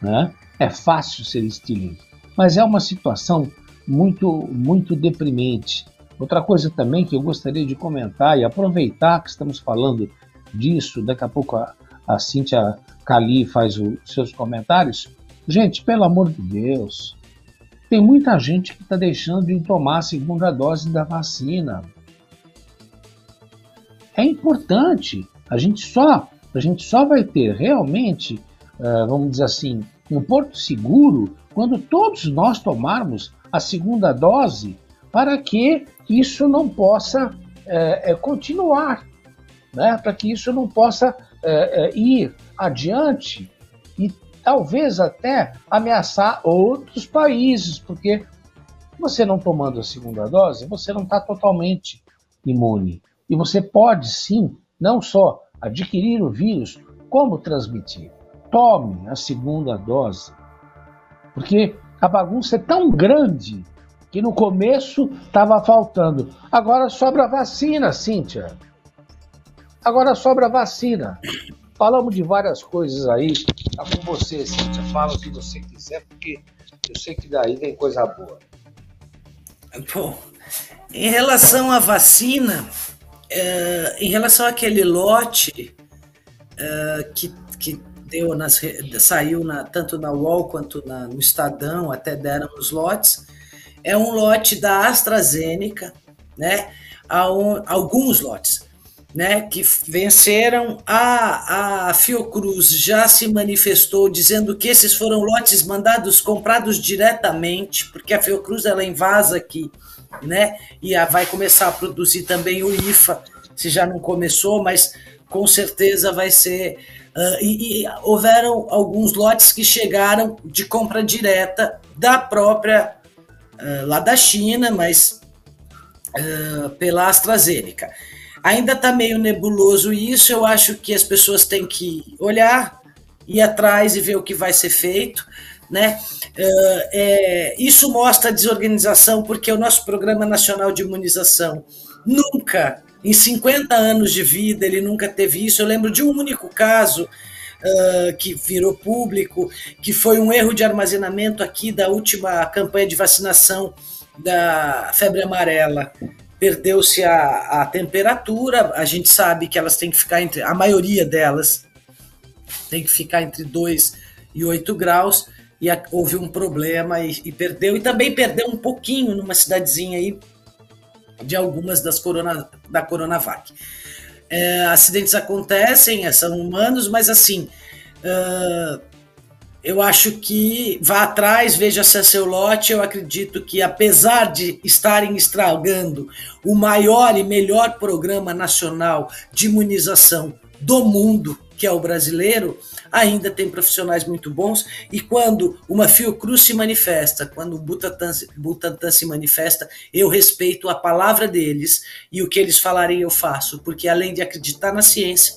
Né? É fácil ser estilingue, mas é uma situação muito, muito deprimente. Outra coisa também que eu gostaria de comentar e aproveitar que estamos falando disso, daqui a pouco a, a Cíntia Cali faz os seus comentários. Gente, pelo amor de Deus, tem muita gente que está deixando de tomar a segunda dose da vacina. É importante. A gente só, a gente só vai ter realmente, uh, vamos dizer assim, um porto seguro quando todos nós tomarmos a segunda dose para que isso não possa é, é, continuar, né? para que isso não possa ir adiante e talvez até ameaçar outros países, porque você não tomando a segunda dose, você não está totalmente imune. E você pode sim, não só adquirir o vírus, como transmitir. Tome a segunda dose, porque a bagunça é tão grande que no começo estava faltando. Agora sobra vacina, Cíntia. Agora sobra vacina. Falamos de várias coisas aí. Tá com você, Cíntia. Fala o que você quiser, porque eu sei que daí vem coisa boa. Bom, em relação à vacina, é, em relação àquele lote é, que, que deu nas, saiu na, tanto na UOL quanto na, no Estadão, até deram os lotes, é um lote da AstraZeneca, né? alguns lotes, né? Que venceram. A, a Fiocruz já se manifestou dizendo que esses foram lotes mandados, comprados diretamente, porque a Fiocruz ela invasa aqui, né? E vai começar a produzir também o IFA, se já não começou, mas com certeza vai ser. Uh, e, e, houveram alguns lotes que chegaram de compra direta da própria uh, lá da China, mas uh, pela AstraZeneca. Ainda está meio nebuloso isso, eu acho que as pessoas têm que olhar, ir atrás e ver o que vai ser feito. Né? Uh, é, isso mostra a desorganização, porque o nosso Programa Nacional de Imunização nunca, em 50 anos de vida, ele nunca teve isso. Eu lembro de um único caso uh, que virou público, que foi um erro de armazenamento aqui da última campanha de vacinação da febre amarela. Perdeu-se a, a temperatura, a gente sabe que elas têm que ficar entre, a maioria delas tem que ficar entre 2 e 8 graus, e a, houve um problema e, e, perdeu, e também perdeu um pouquinho numa cidadezinha aí de algumas das corona, da Coronavac. É, acidentes acontecem, é, são humanos, mas assim, uh, eu acho que vá atrás, veja se é seu lote. Eu acredito que, apesar de estarem estragando o maior e melhor programa nacional de imunização do mundo, que é o brasileiro, ainda tem profissionais muito bons. E quando uma Fiocruz se manifesta, quando o Butantan, Butantan se manifesta, eu respeito a palavra deles e o que eles falarem eu faço, porque além de acreditar na ciência,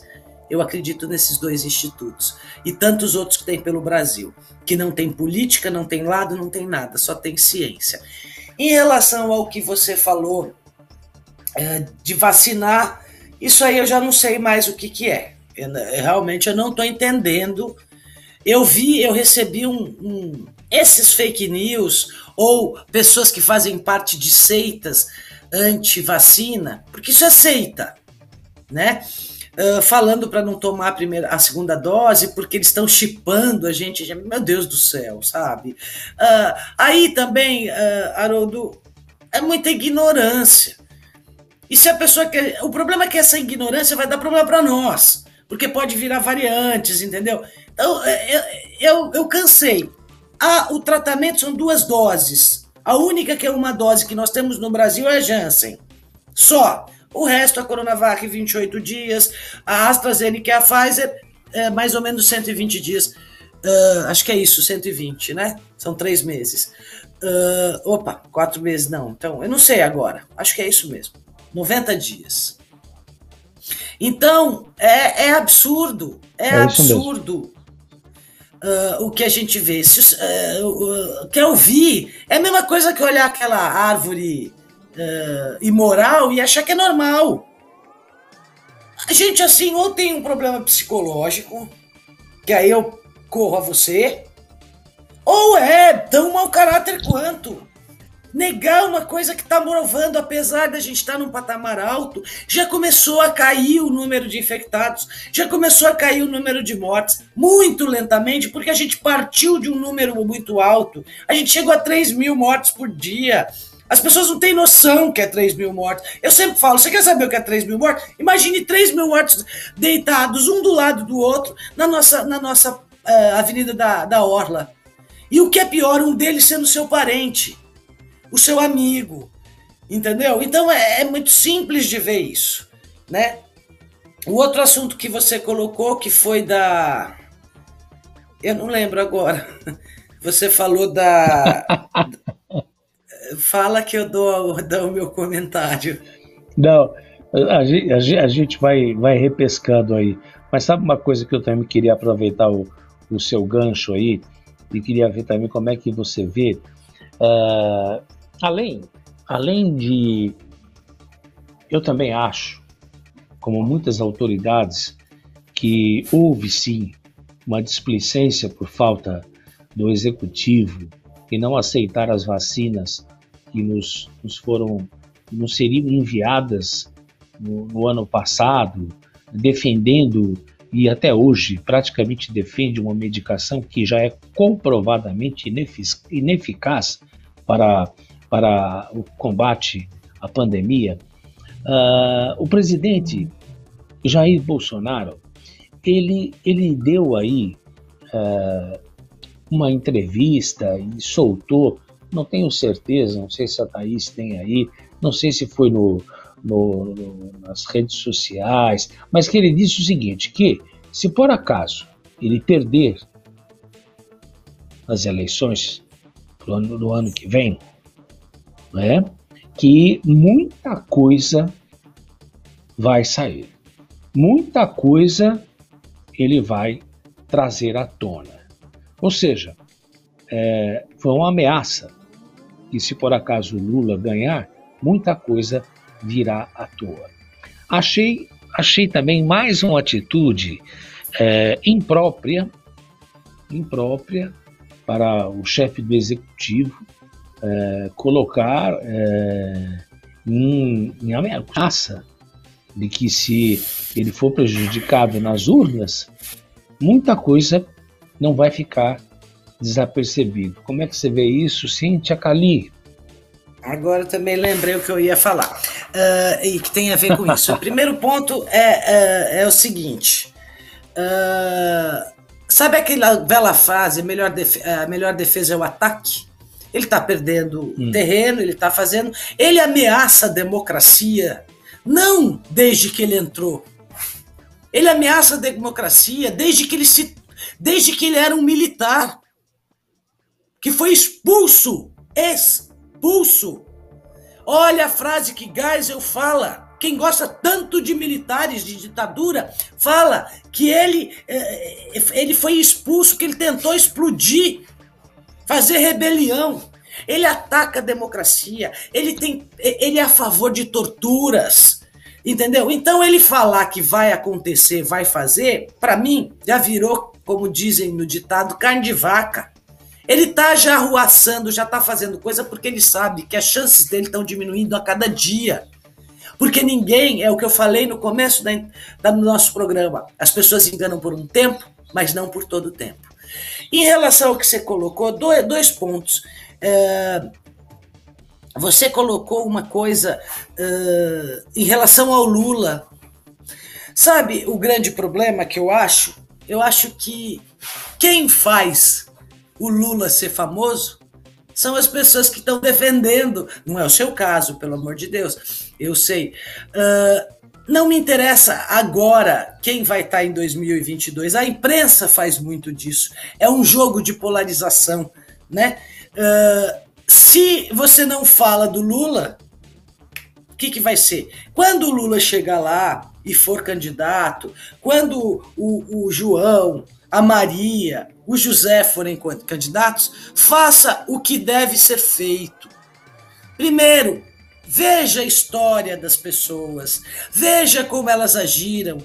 eu acredito nesses dois institutos. E tantos outros que tem pelo Brasil, que não tem política, não tem lado, não tem nada, só tem ciência. Em relação ao que você falou é, de vacinar, isso aí eu já não sei mais o que, que é. Eu, realmente eu não estou entendendo. Eu vi, eu recebi um, um, esses fake news ou pessoas que fazem parte de seitas anti-vacina, porque isso é seita, né? Uh, falando para não tomar a primeira, a segunda dose, porque eles estão chipando a gente, meu Deus do céu, sabe? Uh, aí também, uh, Haroldo, é muita ignorância. E se a pessoa quer. O problema é que essa ignorância vai dar problema para nós porque pode virar variantes, entendeu? Então, é, é, eu, eu cansei. Ah, o tratamento são duas doses. A única que é uma dose que nós temos no Brasil é a Janssen. Só. O resto, a Coronavac, 28 dias. A AstraZeneca e a Pfizer, é mais ou menos 120 dias. Uh, acho que é isso, 120, né? São três meses. Uh, opa, quatro meses não. Então, eu não sei agora. Acho que é isso mesmo. 90 dias. Então, é, é absurdo, é, é absurdo uh, o que a gente vê. Se, uh, uh, quer ouvir? É a mesma coisa que olhar aquela árvore uh, imoral e achar que é normal. A gente, assim, ou tem um problema psicológico, que aí eu corro a você, ou é tão mau caráter quanto. Negar uma coisa que está provando, apesar da gente estar tá num patamar alto, já começou a cair o número de infectados, já começou a cair o número de mortes, muito lentamente, porque a gente partiu de um número muito alto. A gente chegou a 3 mil mortes por dia. As pessoas não têm noção que é 3 mil mortes. Eu sempre falo: você quer saber o que é 3 mil mortes? Imagine 3 mil mortes deitados, um do lado do outro, na nossa, na nossa uh, Avenida da, da Orla. E o que é pior, um deles sendo seu parente, o seu amigo. Entendeu? Então é, é muito simples de ver isso. Né? O outro assunto que você colocou, que foi da. Eu não lembro agora. (laughs) Você falou da. (laughs) Fala que eu dou, dou o meu comentário. Não, a, gente, a gente vai, vai repescando aí. Mas sabe uma coisa que eu também queria aproveitar o, o seu gancho aí e queria ver também como é que você vê. Uh, além, além de. Eu também acho, como muitas autoridades, que houve sim uma displicência por falta do executivo e não aceitar as vacinas que nos, nos foram, nos seriam enviadas no, no ano passado, defendendo e até hoje praticamente defende uma medicação que já é comprovadamente ineficaz para, para o combate à pandemia. Uh, o presidente Jair Bolsonaro ele, ele deu aí uh, uma entrevista e soltou não tenho certeza, não sei se a Thaís tem aí, não sei se foi no, no, no, nas redes sociais, mas que ele disse o seguinte, que se por acaso ele perder as eleições do ano, do ano que vem, né, que muita coisa vai sair. Muita coisa ele vai trazer à tona. Ou seja, é, foi uma ameaça que se por acaso Lula ganhar, muita coisa virá à toa. Achei, achei também mais uma atitude é, imprópria, imprópria para o chefe do executivo é, colocar é, em, em ameaça de que se ele for prejudicado nas urnas, muita coisa não vai ficar desapercebido. Como é que você vê isso, Cíntia Cali? Agora também lembrei o que eu ia falar uh, e que tem a ver com isso. o primeiro ponto é, é, é o seguinte: uh, sabe aquela bela frase, melhor a melhor defesa é o ataque? Ele está perdendo hum. terreno, ele está fazendo. Ele ameaça a democracia, não desde que ele entrou. Ele ameaça a democracia desde que ele se. Desde que ele era um militar que foi expulso, expulso. Olha a frase que Geisel fala. Quem gosta tanto de militares de ditadura fala que ele, eh, ele foi expulso, que ele tentou explodir, fazer rebelião. Ele ataca a democracia, ele, tem, ele é a favor de torturas. Entendeu? Então ele falar que vai acontecer, vai fazer, para mim já virou, como dizem no ditado, carne de vaca. Ele está já arruaçando, já está fazendo coisa porque ele sabe que as chances dele estão diminuindo a cada dia. Porque ninguém, é o que eu falei no começo da, da, do nosso programa, as pessoas enganam por um tempo, mas não por todo o tempo. Em relação ao que você colocou, dois, dois pontos. É, você colocou uma coisa é, em relação ao Lula. Sabe o grande problema que eu acho? Eu acho que quem faz o Lula ser famoso são as pessoas que estão defendendo. Não é o seu caso, pelo amor de Deus. Eu sei. Uh, não me interessa agora quem vai estar tá em 2022. A imprensa faz muito disso. É um jogo de polarização, né? Uh, se você não fala do Lula, o que, que vai ser? Quando o Lula chegar lá e for candidato, quando o, o João, a Maria, o José forem candidatos, faça o que deve ser feito. Primeiro, Veja a história das pessoas, veja como elas agiram.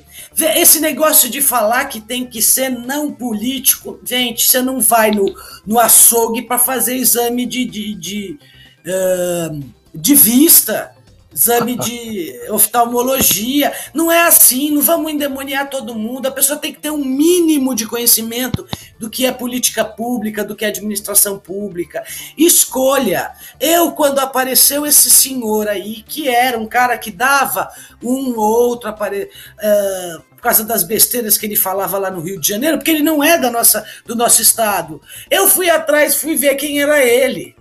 Esse negócio de falar que tem que ser não político, gente, você não vai no, no açougue para fazer exame de, de, de, uh, de vista exame de oftalmologia. Não é assim, não vamos endemoniar todo mundo. A pessoa tem que ter um mínimo de conhecimento do que é política pública, do que é administração pública. Escolha. Eu, quando apareceu esse senhor aí, que era um cara que dava um ou outro. Uh, por causa das besteiras que ele falava lá no Rio de Janeiro, porque ele não é da nossa, do nosso estado. Eu fui atrás, fui ver quem era ele.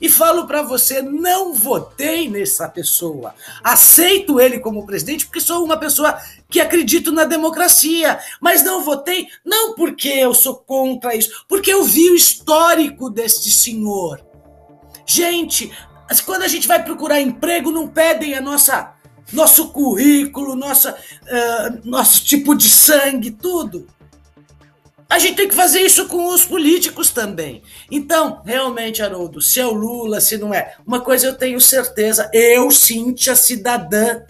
E falo para você, não votei nessa pessoa. Aceito ele como presidente porque sou uma pessoa que acredito na democracia, mas não votei não porque eu sou contra isso, porque eu vi o histórico deste senhor. Gente, quando a gente vai procurar emprego, não pedem a nossa nosso currículo, nossa, uh, nosso tipo de sangue, tudo. A gente tem que fazer isso com os políticos também. Então, realmente, Haroldo, se é o Lula, se não é. Uma coisa eu tenho certeza, eu, Cíntia, cidadã,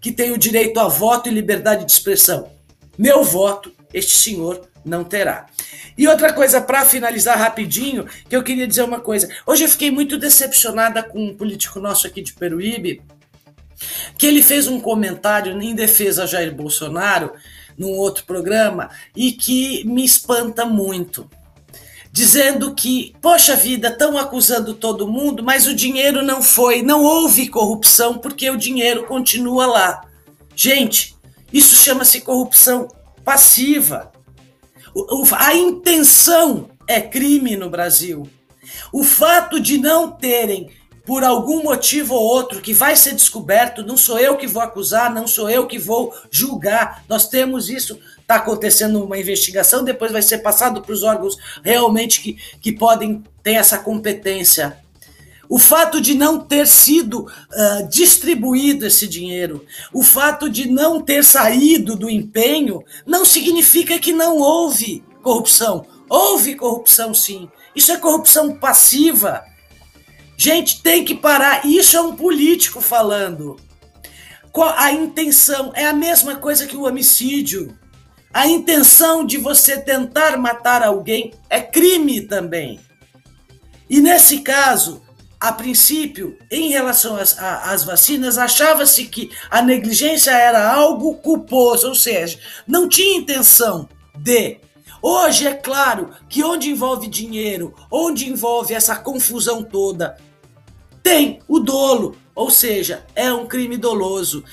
que tenho direito a voto e liberdade de expressão. Meu voto, este senhor não terá. E outra coisa, para finalizar rapidinho, que eu queria dizer uma coisa. Hoje eu fiquei muito decepcionada com um político nosso aqui de Peruíbe, que ele fez um comentário em defesa a Jair Bolsonaro, num outro programa e que me espanta muito. Dizendo que, poxa vida, estão acusando todo mundo, mas o dinheiro não foi, não houve corrupção porque o dinheiro continua lá. Gente, isso chama-se corrupção passiva. A intenção é crime no Brasil. O fato de não terem por algum motivo ou outro que vai ser descoberto, não sou eu que vou acusar, não sou eu que vou julgar. Nós temos isso, está acontecendo uma investigação, depois vai ser passado para os órgãos realmente que, que podem ter essa competência. O fato de não ter sido uh, distribuído esse dinheiro, o fato de não ter saído do empenho, não significa que não houve corrupção. Houve corrupção, sim. Isso é corrupção passiva. Gente, tem que parar. Isso é um político falando. A intenção é a mesma coisa que o homicídio. A intenção de você tentar matar alguém é crime também. E nesse caso, a princípio, em relação às, às vacinas, achava-se que a negligência era algo culposo, ou seja, não tinha intenção de. Hoje é claro que onde envolve dinheiro, onde envolve essa confusão toda, tem o dolo, ou seja, é um crime doloso.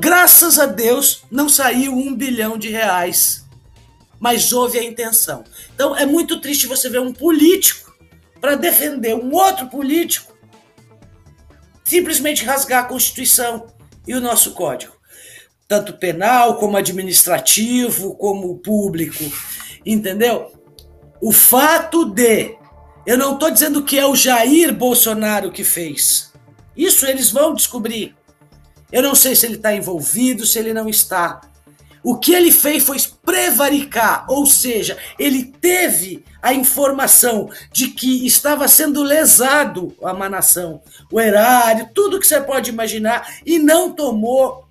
Graças a Deus não saiu um bilhão de reais, mas houve a intenção. Então é muito triste você ver um político para defender um outro político simplesmente rasgar a Constituição e o nosso código, tanto penal como administrativo, como público, entendeu? O fato de eu não estou dizendo que é o Jair Bolsonaro que fez. Isso eles vão descobrir. Eu não sei se ele está envolvido, se ele não está. O que ele fez foi prevaricar, ou seja, ele teve a informação de que estava sendo lesado a uma nação, o erário, tudo que você pode imaginar, e não tomou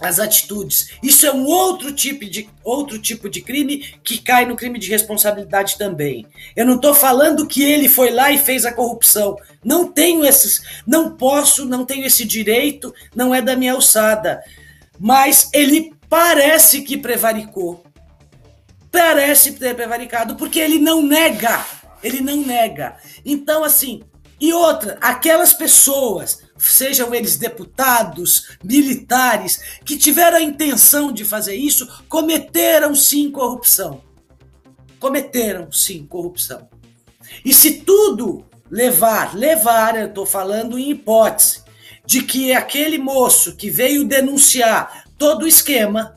as atitudes. Isso é um outro tipo de outro tipo de crime que cai no crime de responsabilidade também. Eu não estou falando que ele foi lá e fez a corrupção. Não tenho esses, não posso, não tenho esse direito, não é da minha alçada. Mas ele parece que prevaricou. Parece ter prevaricado porque ele não nega. Ele não nega. Então assim, e outra, aquelas pessoas sejam eles deputados, militares, que tiveram a intenção de fazer isso, cometeram sim corrupção. Cometeram sim corrupção. E se tudo levar, levar, eu estou falando em hipótese, de que aquele moço que veio denunciar todo o esquema,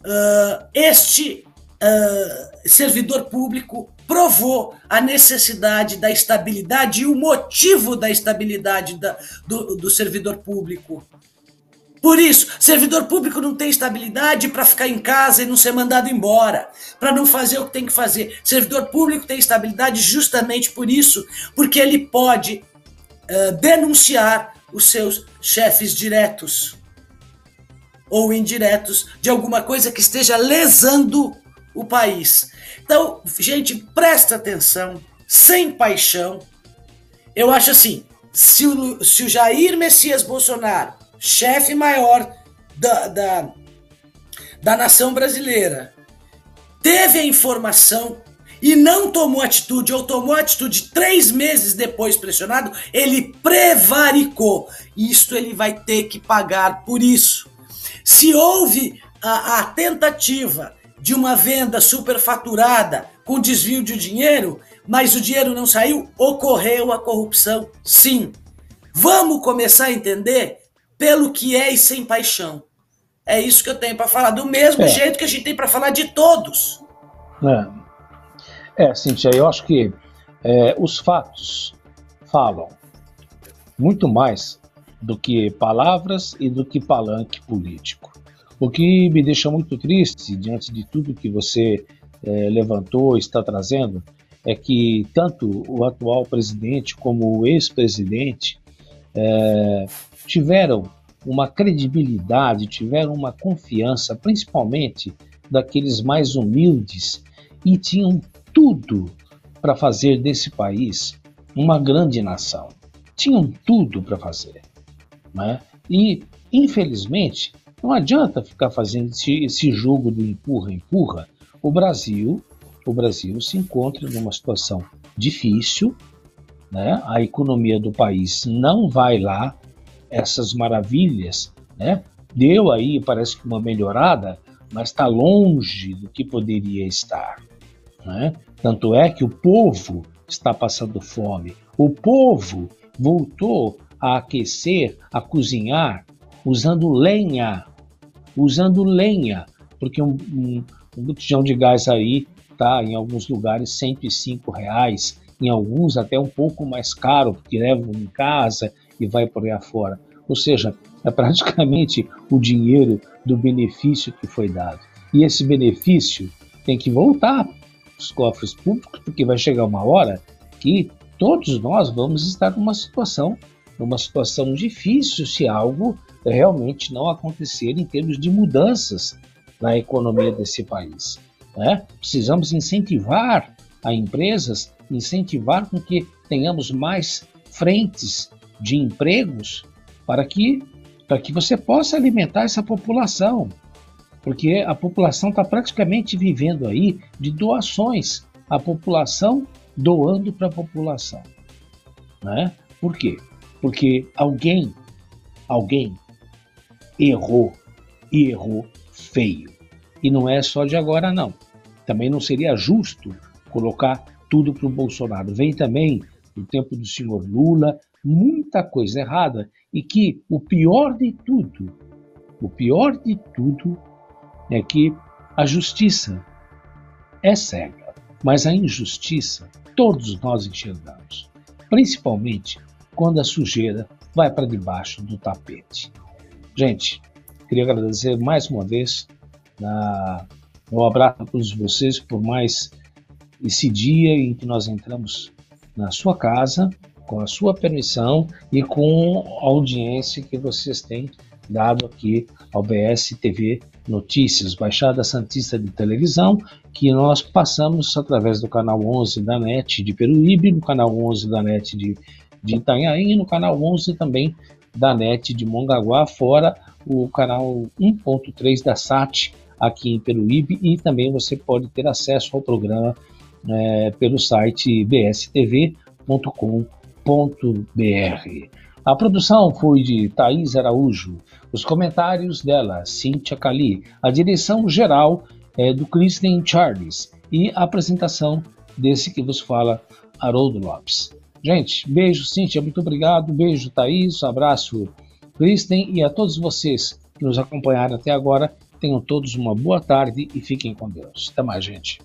uh, este uh, servidor público provou a necessidade da estabilidade e o motivo da estabilidade da, do, do servidor público. Por isso, servidor público não tem estabilidade para ficar em casa e não ser mandado embora, para não fazer o que tem que fazer. Servidor público tem estabilidade justamente por isso, porque ele pode uh, denunciar os seus chefes diretos ou indiretos de alguma coisa que esteja lesando o país. Então, gente, presta atenção, sem paixão. Eu acho assim: se o, se o Jair Messias Bolsonaro, chefe maior da, da, da nação brasileira, teve a informação e não tomou atitude, ou tomou atitude três meses depois pressionado, ele prevaricou. Isto ele vai ter que pagar por isso. Se houve a, a tentativa de uma venda superfaturada com desvio de dinheiro, mas o dinheiro não saiu, ocorreu a corrupção, sim. Vamos começar a entender pelo que é e sem paixão. É isso que eu tenho para falar, do mesmo é. jeito que a gente tem para falar de todos. É, é Cintia, eu acho que é, os fatos falam muito mais do que palavras e do que palanque político. O que me deixa muito triste, diante de tudo que você é, levantou, está trazendo, é que tanto o atual presidente como o ex-presidente é, tiveram uma credibilidade, tiveram uma confiança, principalmente daqueles mais humildes, e tinham tudo para fazer desse país uma grande nação. Tinham tudo para fazer. Né? E, infelizmente, não adianta ficar fazendo esse, esse jogo do empurra-empurra. O Brasil, o Brasil se encontra numa situação difícil, né? A economia do país não vai lá, essas maravilhas, né? Deu aí, parece que uma melhorada, mas está longe do que poderia estar. Né? Tanto é que o povo está passando fome. O povo voltou a aquecer, a cozinhar, usando lenha, usando lenha, porque um, um, um botijão de gás aí está em alguns lugares 105 reais, em alguns até um pouco mais caro, porque levam em casa e vai por aí afora. Ou seja, é (laughs) praticamente o dinheiro do benefício que foi dado. E esse benefício tem que voltar os cofres públicos, porque vai chegar uma hora que todos nós vamos estar numa situação numa situação difícil se algo realmente não acontecer em termos de mudanças na economia desse país. Né? Precisamos incentivar a empresas, incentivar com que tenhamos mais frentes de empregos para que, para que você possa alimentar essa população. Porque a população está praticamente vivendo aí de doações. A população doando para a população. Né? Por quê? Porque alguém, alguém errou e errou feio. E não é só de agora, não. Também não seria justo colocar tudo para o Bolsonaro. Vem também no tempo do senhor Lula, muita coisa errada e que o pior de tudo, o pior de tudo é que a justiça é cega, mas a injustiça todos nós enxergamos, principalmente quando a sujeira vai para debaixo do tapete. Gente, queria agradecer mais uma vez na, um abraço a todos vocês por mais esse dia em que nós entramos na sua casa, com a sua permissão e com a audiência que vocês têm dado aqui ao BS TV Notícias, Baixada Santista de Televisão, que nós passamos através do canal 11 da NET de Peruíbe, no canal 11 da NET de de Itanhaém e no canal 11 também da NET de Mongaguá, fora o canal 1.3 da SAT aqui em Peruíbe e também você pode ter acesso ao programa é, pelo site bstv.com.br. A produção foi de Thaís Araújo, os comentários dela, Cíntia Cali, a direção geral é do Kristen Charles e a apresentação desse que vos fala, Haroldo Lopes. Gente, beijo, Cíntia, muito obrigado. Beijo, Thaís, abraço, Kristen, e a todos vocês que nos acompanharam até agora. Tenham todos uma boa tarde e fiquem com Deus. Até mais, gente.